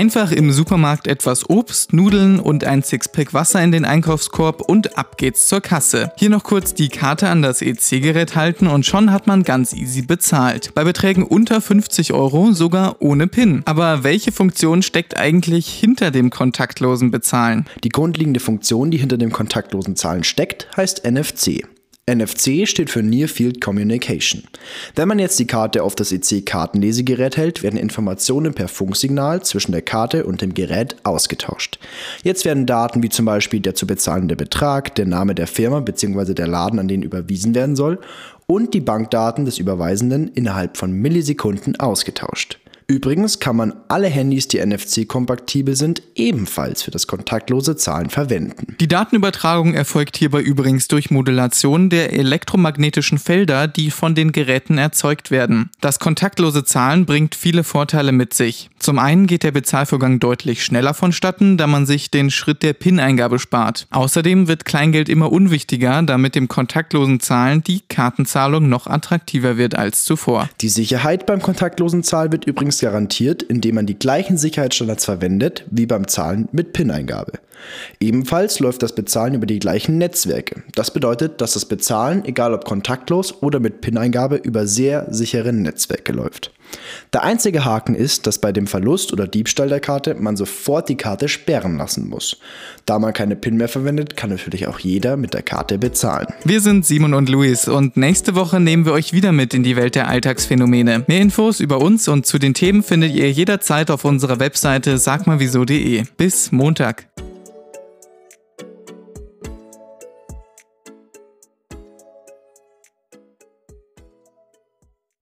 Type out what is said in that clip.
Einfach im Supermarkt etwas Obst, Nudeln und ein Sixpack Wasser in den Einkaufskorb und ab geht's zur Kasse. Hier noch kurz die Karte an das EC-Gerät halten und schon hat man ganz easy bezahlt. Bei Beträgen unter 50 Euro sogar ohne PIN. Aber welche Funktion steckt eigentlich hinter dem kontaktlosen Bezahlen? Die grundlegende Funktion, die hinter dem kontaktlosen Zahlen steckt, heißt NFC. NFC steht für Near Field Communication. Wenn man jetzt die Karte auf das EC-Kartenlesegerät hält, werden Informationen per Funksignal zwischen der Karte und dem Gerät ausgetauscht. Jetzt werden Daten wie zum Beispiel der zu bezahlende Betrag, der Name der Firma bzw. der Laden, an den überwiesen werden soll, und die Bankdaten des Überweisenden innerhalb von Millisekunden ausgetauscht. Übrigens kann man alle Handys, die NFC-kompatibel sind, ebenfalls für das kontaktlose Zahlen verwenden. Die Datenübertragung erfolgt hierbei übrigens durch Modulation der elektromagnetischen Felder, die von den Geräten erzeugt werden. Das kontaktlose Zahlen bringt viele Vorteile mit sich. Zum einen geht der Bezahlvorgang deutlich schneller vonstatten, da man sich den Schritt der PIN-Eingabe spart. Außerdem wird Kleingeld immer unwichtiger, da mit dem kontaktlosen Zahlen die Kartenzahlung noch attraktiver wird als zuvor. Die Sicherheit beim kontaktlosen Zahlen wird übrigens garantiert, indem man die gleichen Sicherheitsstandards verwendet wie beim Zahlen mit PIN-Eingabe. Ebenfalls läuft das Bezahlen über die gleichen Netzwerke. Das bedeutet, dass das Bezahlen, egal ob kontaktlos oder mit PIN-Eingabe, über sehr sichere Netzwerke läuft. Der einzige Haken ist, dass bei dem Verlust oder Diebstahl der Karte man sofort die Karte sperren lassen muss. Da man keine PIN mehr verwendet, kann natürlich auch jeder mit der Karte bezahlen. Wir sind Simon und Luis und nächste Woche nehmen wir euch wieder mit in die Welt der Alltagsphänomene. Mehr Infos über uns und zu den Themen findet ihr jederzeit auf unserer Webseite sagmalwieso.de. Bis Montag.